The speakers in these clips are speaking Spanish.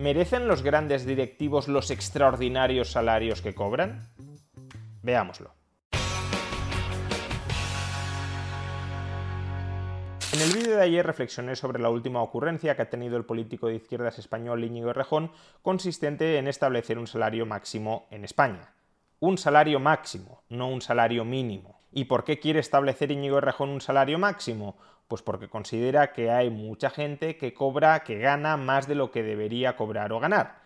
¿Merecen los grandes directivos los extraordinarios salarios que cobran? Veámoslo. En el vídeo de ayer reflexioné sobre la última ocurrencia que ha tenido el político de izquierdas español Íñigo Errejón, consistente en establecer un salario máximo en España. Un salario máximo, no un salario mínimo. ¿Y por qué quiere establecer Íñigo Errejón un salario máximo? Pues porque considera que hay mucha gente que cobra, que gana más de lo que debería cobrar o ganar.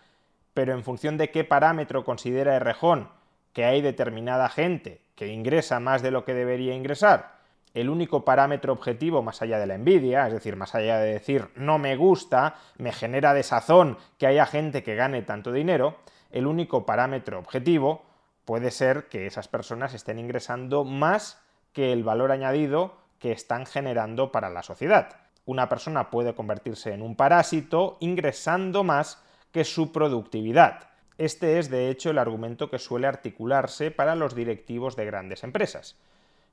Pero en función de qué parámetro considera Errejón que hay determinada gente que ingresa más de lo que debería ingresar, el único parámetro objetivo más allá de la envidia, es decir, más allá de decir no me gusta, me genera desazón que haya gente que gane tanto dinero, el único parámetro objetivo puede ser que esas personas estén ingresando más que el valor añadido que están generando para la sociedad. Una persona puede convertirse en un parásito ingresando más que su productividad. Este es, de hecho, el argumento que suele articularse para los directivos de grandes empresas.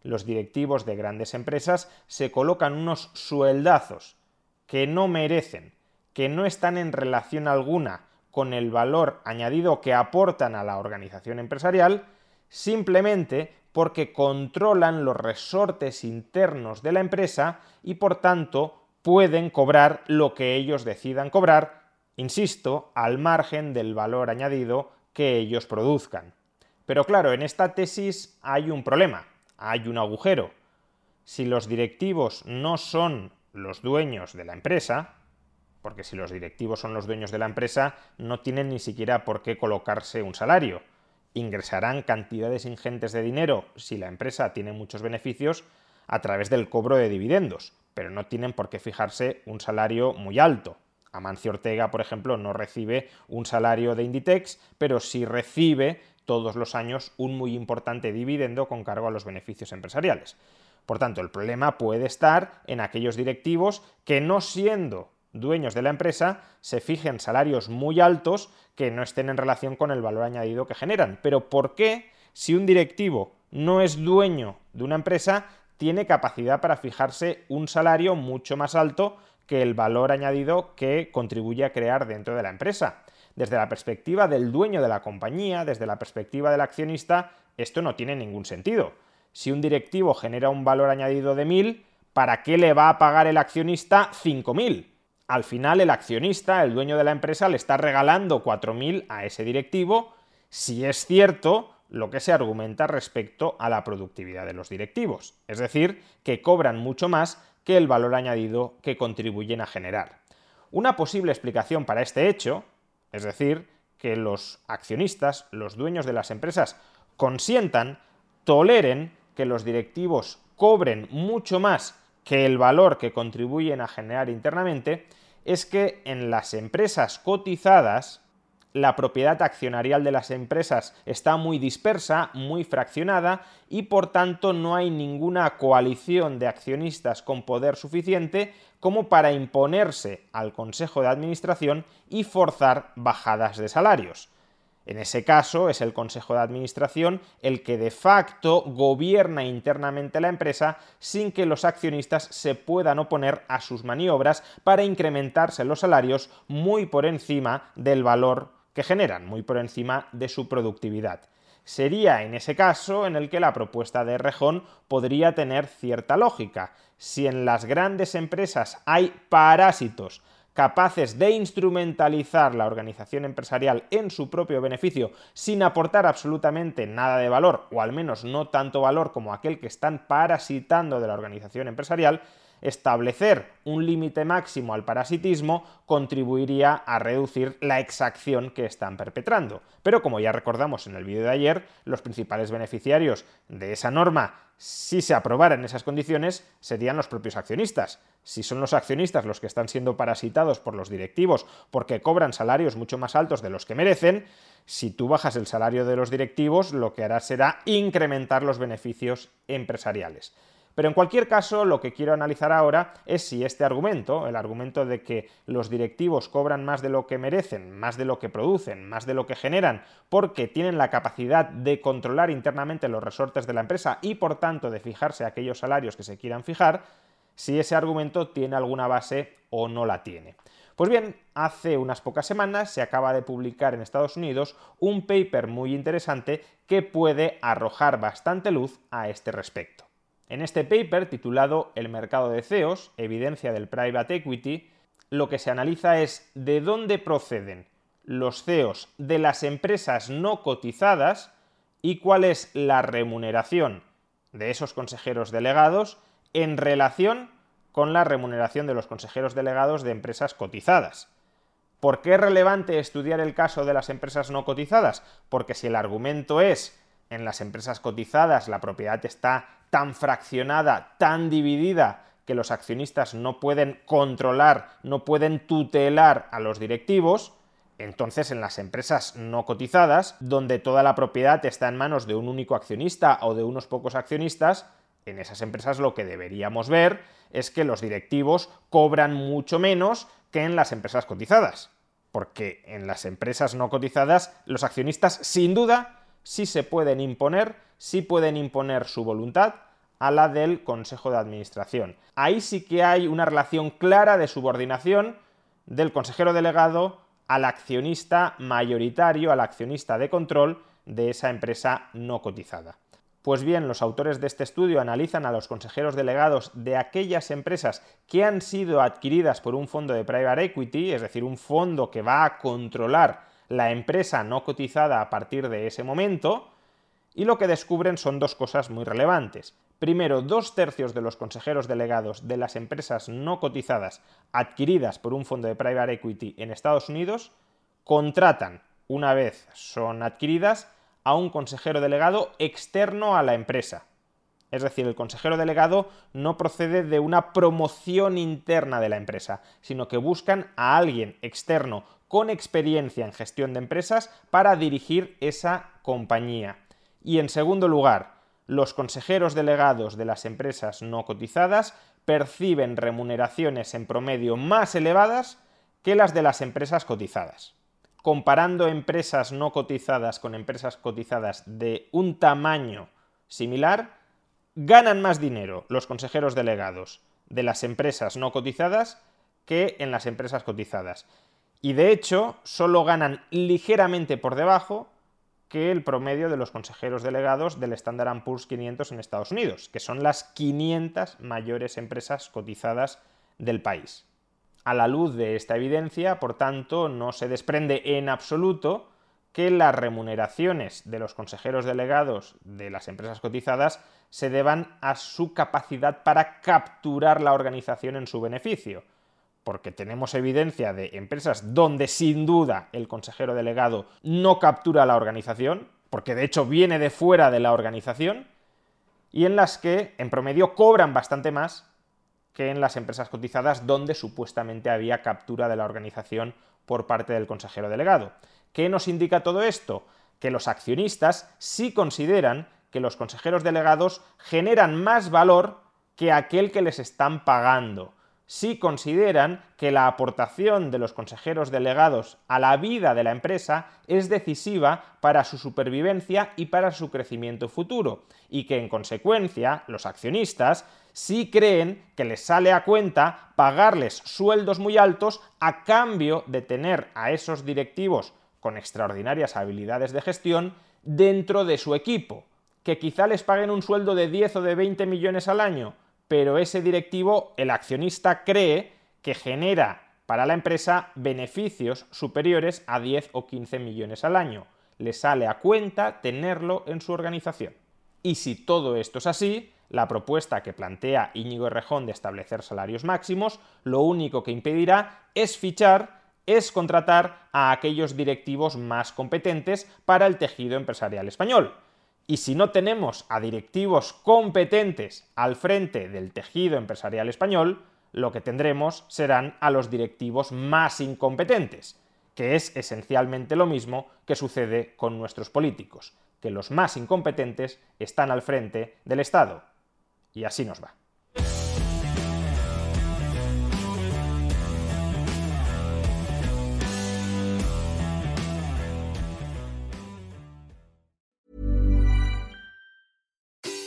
Los directivos de grandes empresas se colocan unos sueldazos que no merecen, que no están en relación alguna con el valor añadido que aportan a la organización empresarial, simplemente porque controlan los resortes internos de la empresa y por tanto pueden cobrar lo que ellos decidan cobrar, insisto, al margen del valor añadido que ellos produzcan. Pero claro, en esta tesis hay un problema, hay un agujero. Si los directivos no son los dueños de la empresa, porque si los directivos son los dueños de la empresa, no tienen ni siquiera por qué colocarse un salario ingresarán cantidades ingentes de dinero si la empresa tiene muchos beneficios a través del cobro de dividendos, pero no tienen por qué fijarse un salario muy alto. Amancio Ortega, por ejemplo, no recibe un salario de Inditex, pero sí recibe todos los años un muy importante dividendo con cargo a los beneficios empresariales. Por tanto, el problema puede estar en aquellos directivos que no siendo dueños de la empresa se fijen salarios muy altos que no estén en relación con el valor añadido que generan. Pero ¿por qué si un directivo no es dueño de una empresa tiene capacidad para fijarse un salario mucho más alto que el valor añadido que contribuye a crear dentro de la empresa? Desde la perspectiva del dueño de la compañía, desde la perspectiva del accionista, esto no tiene ningún sentido. Si un directivo genera un valor añadido de 1.000, ¿para qué le va a pagar el accionista 5.000? Al final el accionista, el dueño de la empresa, le está regalando 4.000 a ese directivo, si es cierto lo que se argumenta respecto a la productividad de los directivos, es decir, que cobran mucho más que el valor añadido que contribuyen a generar. Una posible explicación para este hecho, es decir, que los accionistas, los dueños de las empresas, consientan, toleren que los directivos cobren mucho más que el valor que contribuyen a generar internamente, es que en las empresas cotizadas la propiedad accionarial de las empresas está muy dispersa, muy fraccionada y por tanto no hay ninguna coalición de accionistas con poder suficiente como para imponerse al Consejo de Administración y forzar bajadas de salarios. En ese caso es el Consejo de Administración el que de facto gobierna internamente la empresa sin que los accionistas se puedan oponer a sus maniobras para incrementarse los salarios muy por encima del valor que generan, muy por encima de su productividad. Sería en ese caso en el que la propuesta de Rejón podría tener cierta lógica. Si en las grandes empresas hay parásitos capaces de instrumentalizar la organización empresarial en su propio beneficio sin aportar absolutamente nada de valor, o al menos no tanto valor como aquel que están parasitando de la organización empresarial, Establecer un límite máximo al parasitismo contribuiría a reducir la exacción que están perpetrando. Pero como ya recordamos en el vídeo de ayer, los principales beneficiarios de esa norma, si se aprobara en esas condiciones, serían los propios accionistas. Si son los accionistas los que están siendo parasitados por los directivos porque cobran salarios mucho más altos de los que merecen, si tú bajas el salario de los directivos, lo que harás será incrementar los beneficios empresariales. Pero en cualquier caso, lo que quiero analizar ahora es si este argumento, el argumento de que los directivos cobran más de lo que merecen, más de lo que producen, más de lo que generan, porque tienen la capacidad de controlar internamente los resortes de la empresa y por tanto de fijarse aquellos salarios que se quieran fijar, si ese argumento tiene alguna base o no la tiene. Pues bien, hace unas pocas semanas se acaba de publicar en Estados Unidos un paper muy interesante que puede arrojar bastante luz a este respecto. En este paper, titulado El mercado de CEOs, evidencia del private equity, lo que se analiza es de dónde proceden los CEOs de las empresas no cotizadas y cuál es la remuneración de esos consejeros delegados en relación con la remuneración de los consejeros delegados de empresas cotizadas. ¿Por qué es relevante estudiar el caso de las empresas no cotizadas? Porque si el argumento es en las empresas cotizadas la propiedad está tan fraccionada, tan dividida, que los accionistas no pueden controlar, no pueden tutelar a los directivos, entonces en las empresas no cotizadas, donde toda la propiedad está en manos de un único accionista o de unos pocos accionistas, en esas empresas lo que deberíamos ver es que los directivos cobran mucho menos que en las empresas cotizadas. Porque en las empresas no cotizadas los accionistas sin duda sí se pueden imponer sí pueden imponer su voluntad a la del Consejo de Administración. Ahí sí que hay una relación clara de subordinación del consejero delegado al accionista mayoritario, al accionista de control de esa empresa no cotizada. Pues bien, los autores de este estudio analizan a los consejeros delegados de aquellas empresas que han sido adquiridas por un fondo de private equity, es decir, un fondo que va a controlar la empresa no cotizada a partir de ese momento, y lo que descubren son dos cosas muy relevantes. Primero, dos tercios de los consejeros delegados de las empresas no cotizadas adquiridas por un fondo de private equity en Estados Unidos contratan, una vez son adquiridas, a un consejero delegado externo a la empresa. Es decir, el consejero delegado no procede de una promoción interna de la empresa, sino que buscan a alguien externo con experiencia en gestión de empresas para dirigir esa compañía. Y en segundo lugar, los consejeros delegados de las empresas no cotizadas perciben remuneraciones en promedio más elevadas que las de las empresas cotizadas. Comparando empresas no cotizadas con empresas cotizadas de un tamaño similar, ganan más dinero los consejeros delegados de las empresas no cotizadas que en las empresas cotizadas. Y de hecho, solo ganan ligeramente por debajo que el promedio de los consejeros delegados del Standard Poor's 500 en Estados Unidos, que son las 500 mayores empresas cotizadas del país. A la luz de esta evidencia, por tanto, no se desprende en absoluto que las remuneraciones de los consejeros delegados de las empresas cotizadas se deban a su capacidad para capturar la organización en su beneficio, porque tenemos evidencia de empresas donde sin duda el consejero delegado no captura la organización, porque de hecho viene de fuera de la organización, y en las que en promedio cobran bastante más que en las empresas cotizadas donde supuestamente había captura de la organización por parte del consejero delegado. ¿Qué nos indica todo esto? Que los accionistas sí consideran que los consejeros delegados generan más valor que aquel que les están pagando si consideran que la aportación de los consejeros delegados a la vida de la empresa es decisiva para su supervivencia y para su crecimiento futuro, y que en consecuencia los accionistas sí creen que les sale a cuenta pagarles sueldos muy altos a cambio de tener a esos directivos con extraordinarias habilidades de gestión dentro de su equipo, que quizá les paguen un sueldo de 10 o de 20 millones al año, pero ese directivo, el accionista, cree que genera para la empresa beneficios superiores a 10 o 15 millones al año. Le sale a cuenta tenerlo en su organización. Y si todo esto es así, La propuesta que plantea Íñigo Errejón de establecer salarios máximos lo único que impedirá es fichar, es contratar a aquellos directivos más competentes para el tejido empresarial español. Y si no tenemos a directivos competentes al frente del tejido empresarial español, lo que tendremos serán a los directivos más incompetentes, que es esencialmente lo mismo que sucede con nuestros políticos, que los más incompetentes están al frente del Estado. Y así nos va.